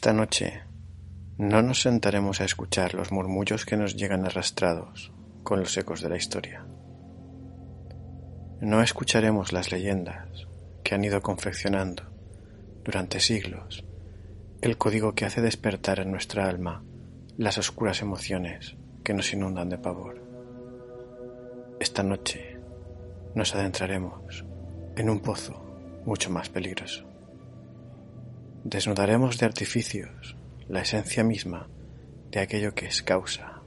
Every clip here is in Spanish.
Esta noche no nos sentaremos a escuchar los murmullos que nos llegan arrastrados con los ecos de la historia. No escucharemos las leyendas que han ido confeccionando durante siglos el código que hace despertar en nuestra alma las oscuras emociones que nos inundan de pavor. Esta noche nos adentraremos en un pozo mucho más peligroso. Desnudaremos de artificios la esencia misma de aquello que es causa,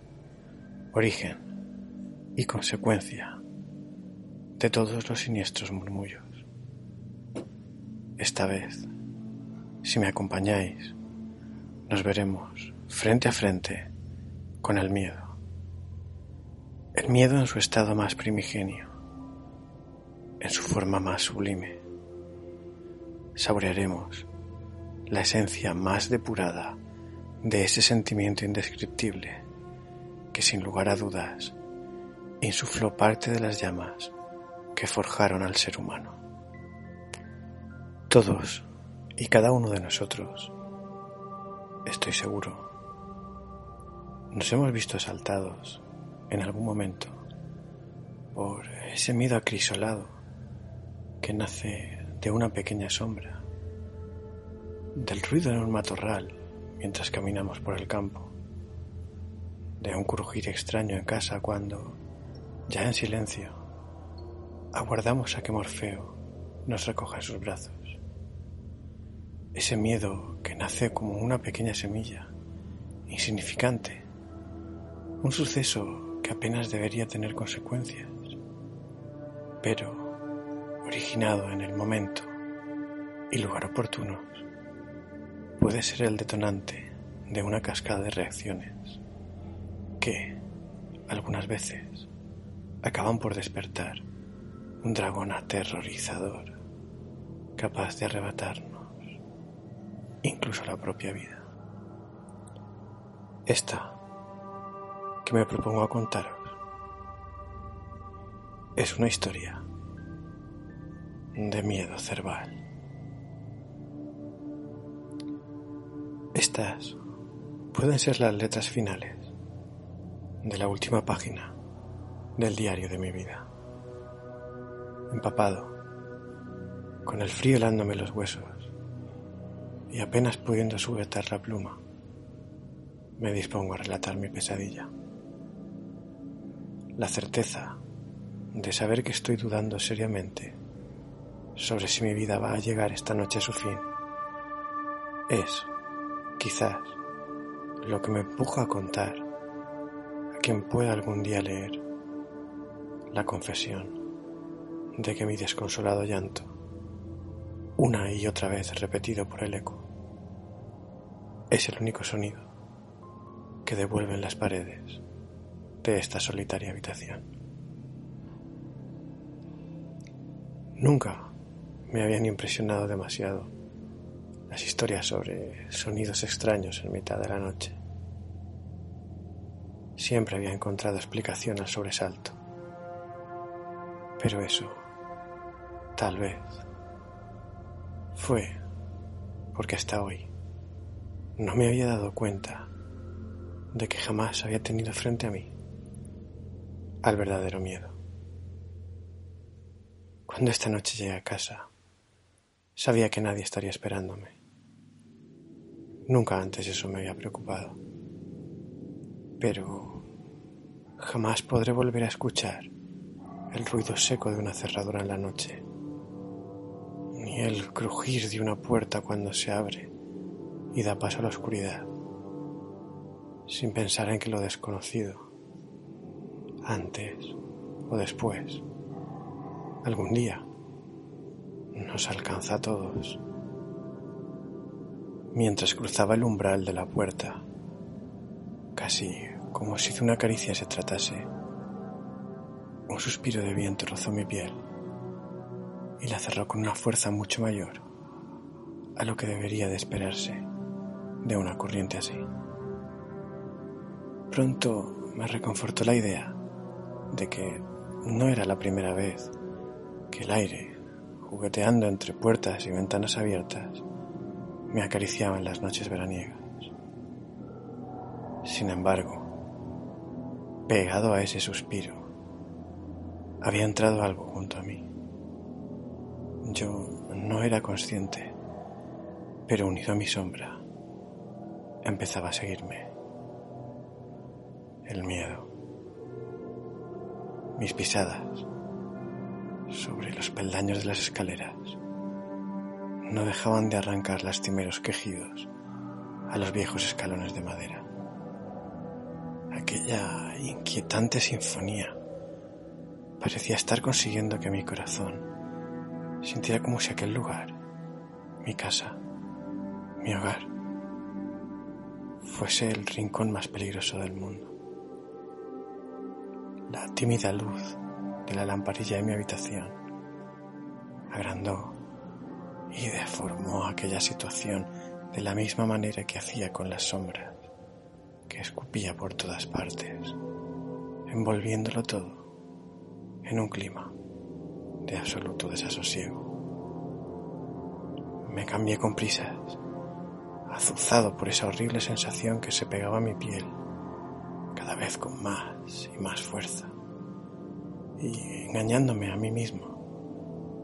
origen y consecuencia de todos los siniestros murmullos. Esta vez, si me acompañáis, nos veremos frente a frente con el miedo. El miedo en su estado más primigenio, en su forma más sublime. Saborearemos la esencia más depurada de ese sentimiento indescriptible que sin lugar a dudas insufló parte de las llamas que forjaron al ser humano. Todos y cada uno de nosotros, estoy seguro, nos hemos visto asaltados en algún momento por ese miedo acrisolado que nace de una pequeña sombra del ruido en un matorral mientras caminamos por el campo, de un crujir extraño en casa cuando, ya en silencio, aguardamos a que Morfeo nos recoja en sus brazos. Ese miedo que nace como una pequeña semilla, insignificante, un suceso que apenas debería tener consecuencias, pero originado en el momento y lugar oportunos puede ser el detonante de una cascada de reacciones que, algunas veces, acaban por despertar un dragón aterrorizador capaz de arrebatarnos incluso la propia vida. Esta que me propongo a contaros es una historia de miedo cerval. Estas pueden ser las letras finales de la última página del diario de mi vida. Empapado, con el frío helándome los huesos y apenas pudiendo sujetar la pluma, me dispongo a relatar mi pesadilla. La certeza de saber que estoy dudando seriamente sobre si mi vida va a llegar esta noche a su fin es quizás lo que me empuja a contar a quien pueda algún día leer la confesión de que mi desconsolado llanto, una y otra vez repetido por el eco, es el único sonido que devuelven las paredes de esta solitaria habitación. Nunca me habían impresionado demasiado las historias sobre sonidos extraños en mitad de la noche. Siempre había encontrado explicación al sobresalto. Pero eso, tal vez, fue porque hasta hoy no me había dado cuenta de que jamás había tenido frente a mí al verdadero miedo. Cuando esta noche llegué a casa, sabía que nadie estaría esperándome. Nunca antes eso me había preocupado. Pero jamás podré volver a escuchar el ruido seco de una cerradura en la noche, ni el crujir de una puerta cuando se abre y da paso a la oscuridad, sin pensar en que lo desconocido, antes o después, algún día, nos alcanza a todos mientras cruzaba el umbral de la puerta, casi como si de una caricia se tratase. Un suspiro de viento rozó mi piel y la cerró con una fuerza mucho mayor a lo que debería de esperarse de una corriente así. Pronto me reconfortó la idea de que no era la primera vez que el aire, jugueteando entre puertas y ventanas abiertas, me acariciaba en las noches veraniegas. Sin embargo, pegado a ese suspiro, había entrado algo junto a mí. Yo no era consciente, pero unido a mi sombra, empezaba a seguirme. El miedo. Mis pisadas sobre los peldaños de las escaleras no dejaban de arrancar lastimeros quejidos a los viejos escalones de madera. Aquella inquietante sinfonía parecía estar consiguiendo que mi corazón sintiera como si aquel lugar, mi casa, mi hogar, fuese el rincón más peligroso del mundo. La tímida luz de la lamparilla de mi habitación agrandó y deformó aquella situación de la misma manera que hacía con las sombras que escupía por todas partes, envolviéndolo todo en un clima de absoluto desasosiego. Me cambié con prisas, azuzado por esa horrible sensación que se pegaba a mi piel, cada vez con más y más fuerza, y engañándome a mí mismo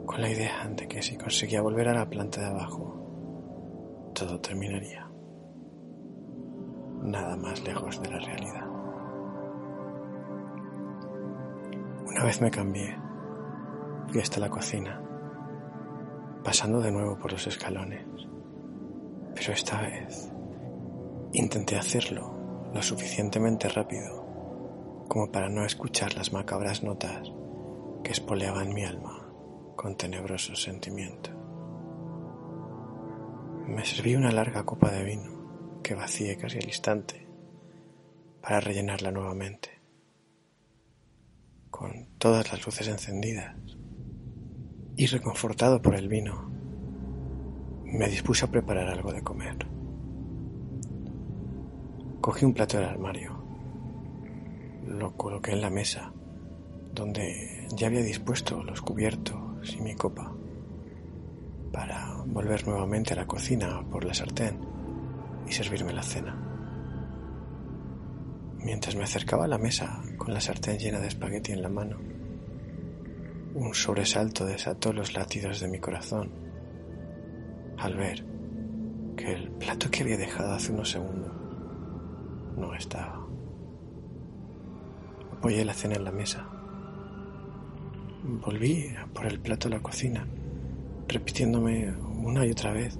con la idea de que si conseguía volver a la planta de abajo, todo terminaría nada más lejos de la realidad. Una vez me cambié, fui hasta la cocina, pasando de nuevo por los escalones, pero esta vez intenté hacerlo lo suficientemente rápido como para no escuchar las macabras notas que espoleaban mi alma con tenebrosos sentimientos. Me serví una larga copa de vino que vacié casi al instante para rellenarla nuevamente con todas las luces encendidas y reconfortado por el vino, me dispuse a preparar algo de comer. Cogí un plato del armario, lo coloqué en la mesa, donde ya había dispuesto los cubiertos y mi copa, para volver nuevamente a la cocina por la sartén y servirme la cena. Mientras me acercaba a la mesa con la sartén llena de espagueti en la mano, un sobresalto desató los latidos de mi corazón al ver que el plato que había dejado hace unos segundos no estaba. Apoyé la cena en la mesa. Volví por el plato a la cocina, repitiéndome una y otra vez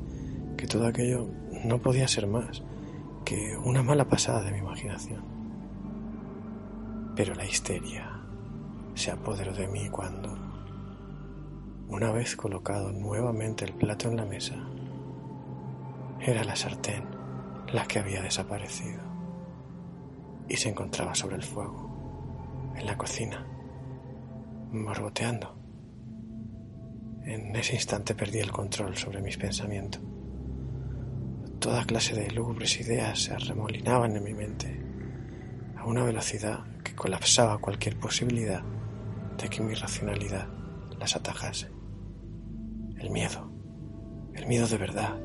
que todo aquello no podía ser más que una mala pasada de mi imaginación. Pero la histeria se apoderó de mí cuando, una vez colocado nuevamente el plato en la mesa, era la sartén la que había desaparecido y se encontraba sobre el fuego, en la cocina, borboteando. En ese instante perdí el control sobre mis pensamientos. Toda clase de lúgubres ideas se arremolinaban en mi mente a una velocidad que colapsaba cualquier posibilidad de que mi racionalidad las atajase. El miedo, el miedo de verdad,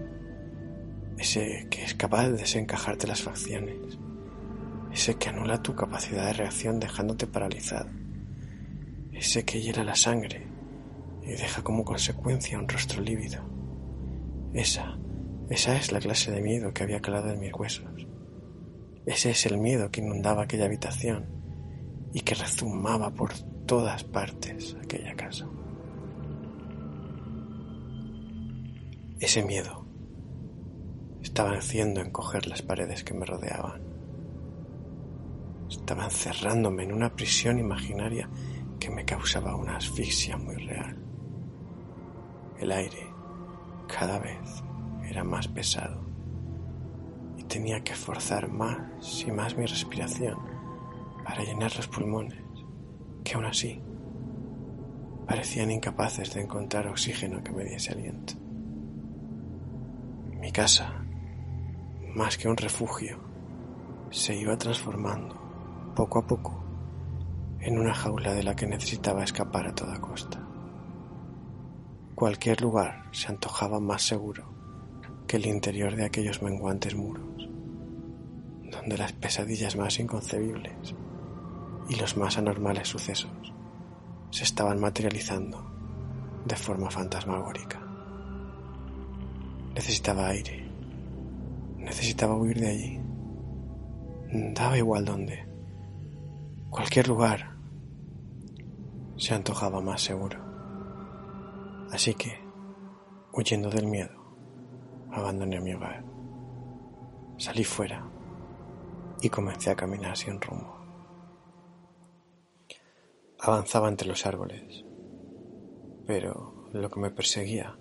ese que es capaz de desencajarte las facciones, ese que anula tu capacidad de reacción dejándote paralizado, ese que hiela la sangre y deja como consecuencia un rostro lívido. Esa, esa es la clase de miedo que había calado en mis huesos ese es el miedo que inundaba aquella habitación y que rezumaba por todas partes aquella casa. Ese miedo estaba haciendo encoger las paredes que me rodeaban. Estaba encerrándome en una prisión imaginaria que me causaba una asfixia muy real. El aire cada vez era más pesado tenía que forzar más y más mi respiración para llenar los pulmones, que aún así parecían incapaces de encontrar oxígeno que me diese aliento. Mi casa, más que un refugio, se iba transformando poco a poco en una jaula de la que necesitaba escapar a toda costa. Cualquier lugar se antojaba más seguro que el interior de aquellos menguantes muros, donde las pesadillas más inconcebibles y los más anormales sucesos se estaban materializando de forma fantasmagórica. Necesitaba aire, necesitaba huir de allí. Daba igual dónde. Cualquier lugar se antojaba más seguro. Así que, huyendo del miedo, abandoné mi hogar. Salí fuera y comencé a caminar sin rumbo. Avanzaba entre los árboles, pero lo que me perseguía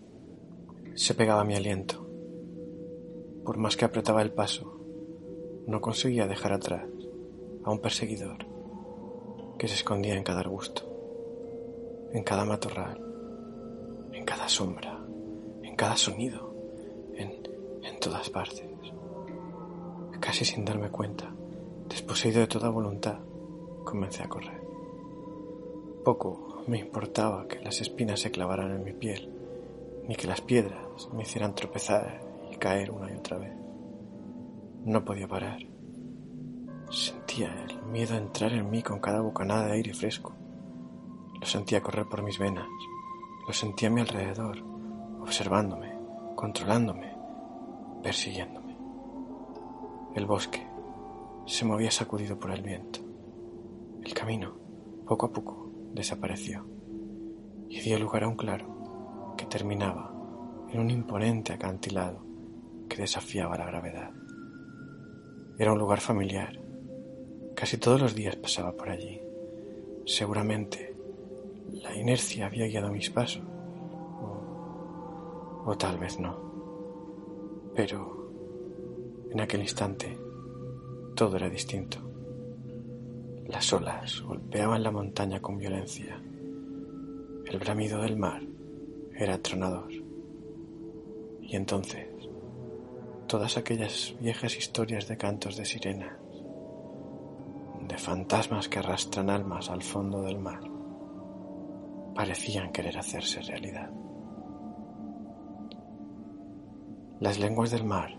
se pegaba a mi aliento. Por más que apretaba el paso, no conseguía dejar atrás a un perseguidor que se escondía en cada arbusto, en cada matorral, en cada sombra, en cada sonido, en, en todas partes. Casi sin darme cuenta, desposeído de toda voluntad, comencé a correr. Poco me importaba que las espinas se clavaran en mi piel, ni que las piedras me hicieran tropezar y caer una y otra vez. No podía parar. Sentía el miedo a entrar en mí con cada bocanada de aire fresco. Lo sentía correr por mis venas. Lo sentía a mi alrededor, observándome, controlándome, persiguiéndome. El bosque se movía sacudido por el viento. El camino, poco a poco, desapareció y dio lugar a un claro que terminaba en un imponente acantilado que desafiaba la gravedad. Era un lugar familiar. Casi todos los días pasaba por allí. Seguramente la inercia había guiado mis pasos. O, tal vez no. Pero en aquel instante todo era distinto. Las olas golpeaban la montaña con violencia. El bramido del mar era atronador. Y entonces todas aquellas viejas historias de cantos de sirenas, de fantasmas que arrastran almas al fondo del mar, parecían querer hacerse realidad. Las lenguas del mar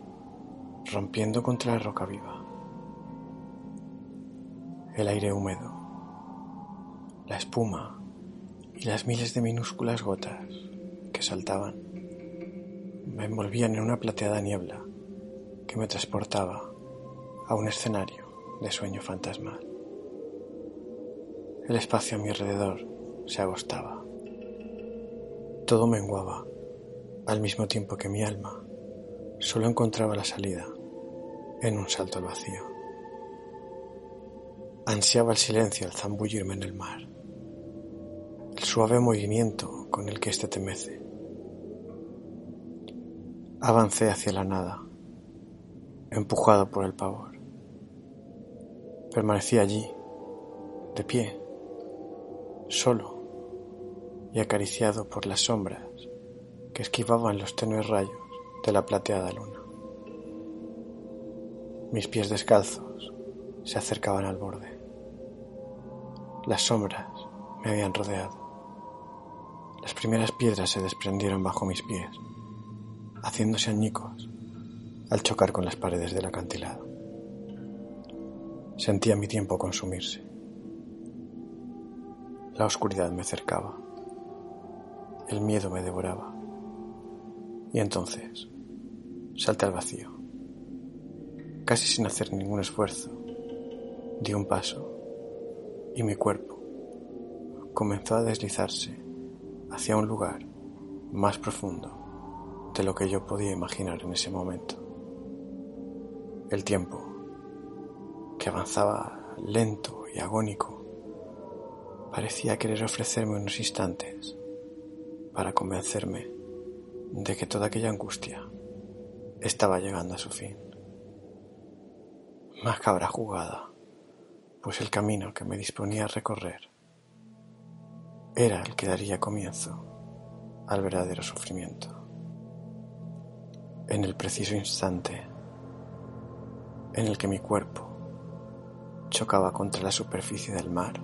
rompiendo contra la roca viva, el aire húmedo, la espuma y las miles de minúsculas gotas que saltaban me envolvían en una plateada niebla que me transportaba a un escenario de sueño fantasmal. El espacio a mi alrededor se agostaba. Todo menguaba al mismo tiempo que mi alma solo encontraba la salida en un salto al vacío. Ansiaba el silencio al zambullirme en el mar, el suave movimiento con el que éste te mece. Avancé hacia la nada, empujado por el pavor. Permanecí allí, de pie, solo y acariciado por las sombras que esquivaban los tenues rayos de la plateada luna. Mis pies descalzos se acercaban al borde. Las sombras me habían rodeado. Las primeras piedras se desprendieron bajo mis pies, haciéndose añicos al chocar con las paredes del acantilado. Sentía mi tiempo consumirse. La oscuridad me cercaba. El miedo me devoraba. Y entonces salté al vacío. Casi sin hacer ningún esfuerzo, di un paso y mi cuerpo comenzó a deslizarse hacia un lugar más profundo de lo que yo podía imaginar en ese momento. El tiempo, que avanzaba lento y agónico, parecía querer ofrecerme unos instantes para convencerme de que toda aquella angustia estaba llegando a su fin. Macabra jugada, pues el camino que me disponía a recorrer era el que daría comienzo al verdadero sufrimiento. En el preciso instante en el que mi cuerpo chocaba contra la superficie del mar.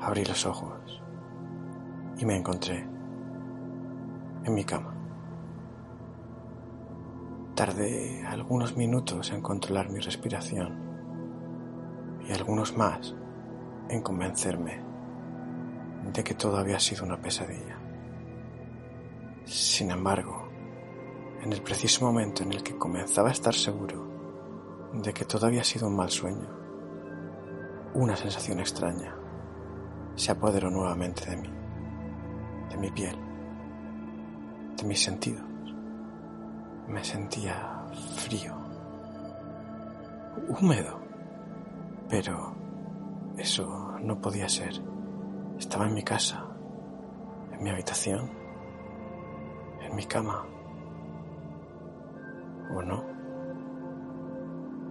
Abrí los ojos y me encontré en mi cama, Tardé algunos minutos en controlar mi respiración y algunos más en convencerme de que todo había sido una pesadilla. Sin embargo, en el preciso momento en el que comenzaba a estar seguro de que todo había sido un mal sueño, una sensación extraña se apoderó nuevamente de mí, de mi piel, de mis sentidos. Me sentía frío, húmedo, pero eso no podía ser. Estaba en mi casa, en mi habitación, en mi cama. ¿O no?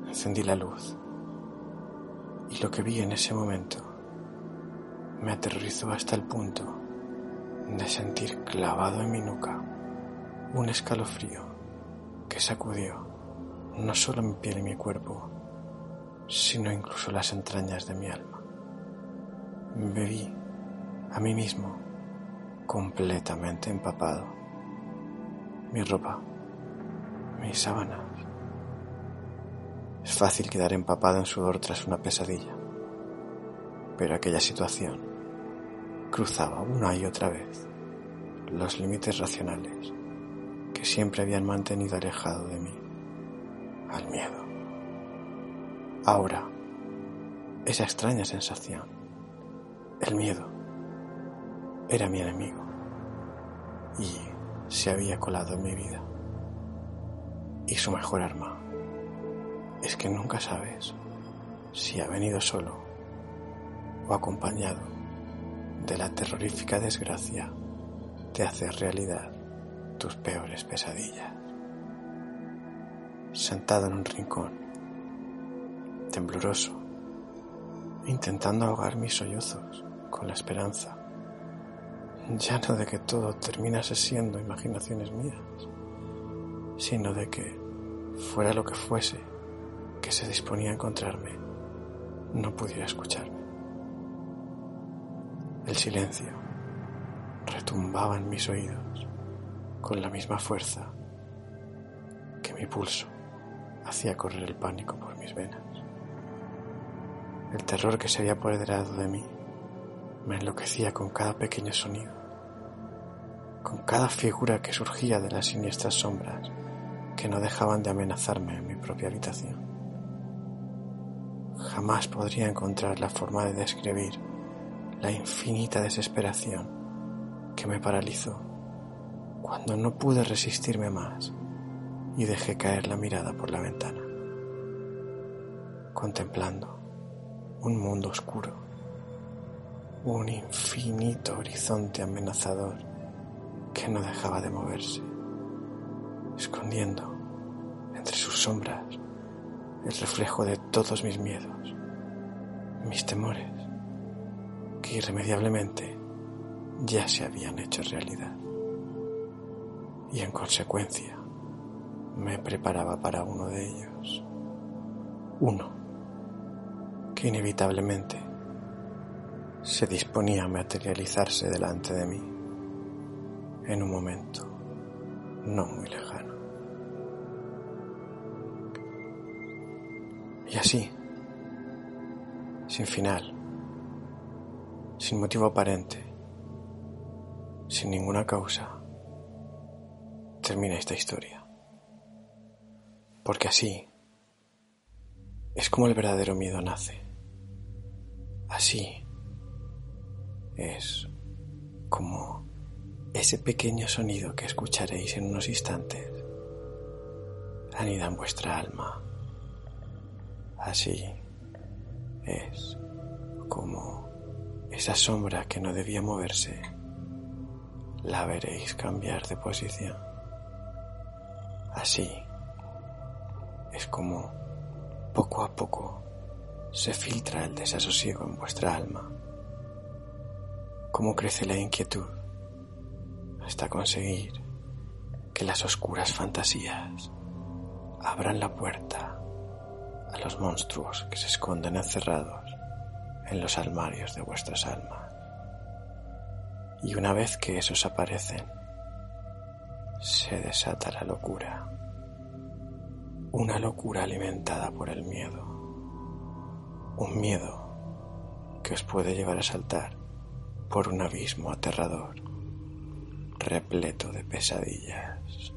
Encendí la luz y lo que vi en ese momento me aterrorizó hasta el punto de sentir clavado en mi nuca un escalofrío que sacudió no solo mi piel y mi cuerpo, sino incluso las entrañas de mi alma. Vi a mí mismo completamente empapado. Mi ropa, mis sábanas. Es fácil quedar empapado en sudor tras una pesadilla, pero aquella situación cruzaba una y otra vez los límites racionales que siempre habían mantenido alejado de mí al miedo. Ahora, esa extraña sensación, el miedo, era mi enemigo y se había colado en mi vida. Y su mejor arma es que nunca sabes si ha venido solo o acompañado de la terrorífica desgracia de hacer realidad tus peores pesadillas. Sentado en un rincón, tembloroso, intentando ahogar mis sollozos con la esperanza ya no de que todo terminase siendo imaginaciones mías, sino de que, fuera lo que fuese que se disponía a encontrarme, no pudiera escucharme. El silencio retumbaba en mis oídos con la misma fuerza que mi pulso hacía correr el pánico por mis venas. El terror que se había apoderado de mí me enloquecía con cada pequeño sonido, con cada figura que surgía de las siniestras sombras que no dejaban de amenazarme en mi propia habitación. Jamás podría encontrar la forma de describir la infinita desesperación que me paralizó cuando no pude resistirme más y dejé caer la mirada por la ventana, contemplando un mundo oscuro un infinito horizonte amenazador que no dejaba de moverse, escondiendo entre sus sombras el reflejo de todos mis miedos, mis temores, irremediablemente ya se habían hecho realidad. Y en consecuencia me preparaba para uno de ellos, uno que inevitablemente se disponía a materializarse delante de mí en un momento no muy lejano. Y así, sin final, sin motivo aparente, sin ninguna causa, termina esta historia. Porque así es como el verdadero miedo nace. Así es como ese pequeño sonido que escucharéis en unos instantes anida en vuestra alma. Así es como esa sombra que no debía moverse, la veréis cambiar de posición. Así es como poco a poco se filtra el desasosiego en vuestra alma cómo crece la inquietud hasta conseguir que las oscuras fantasías abran la puerta a los monstruos que se esconden encerrados en los armarios de vuestras almas. Y una vez que esos aparecen, se desata la locura, una locura alimentada por el miedo. Un miedo que os puede llevar a saltar por un abismo aterrador, repleto de pesadillas.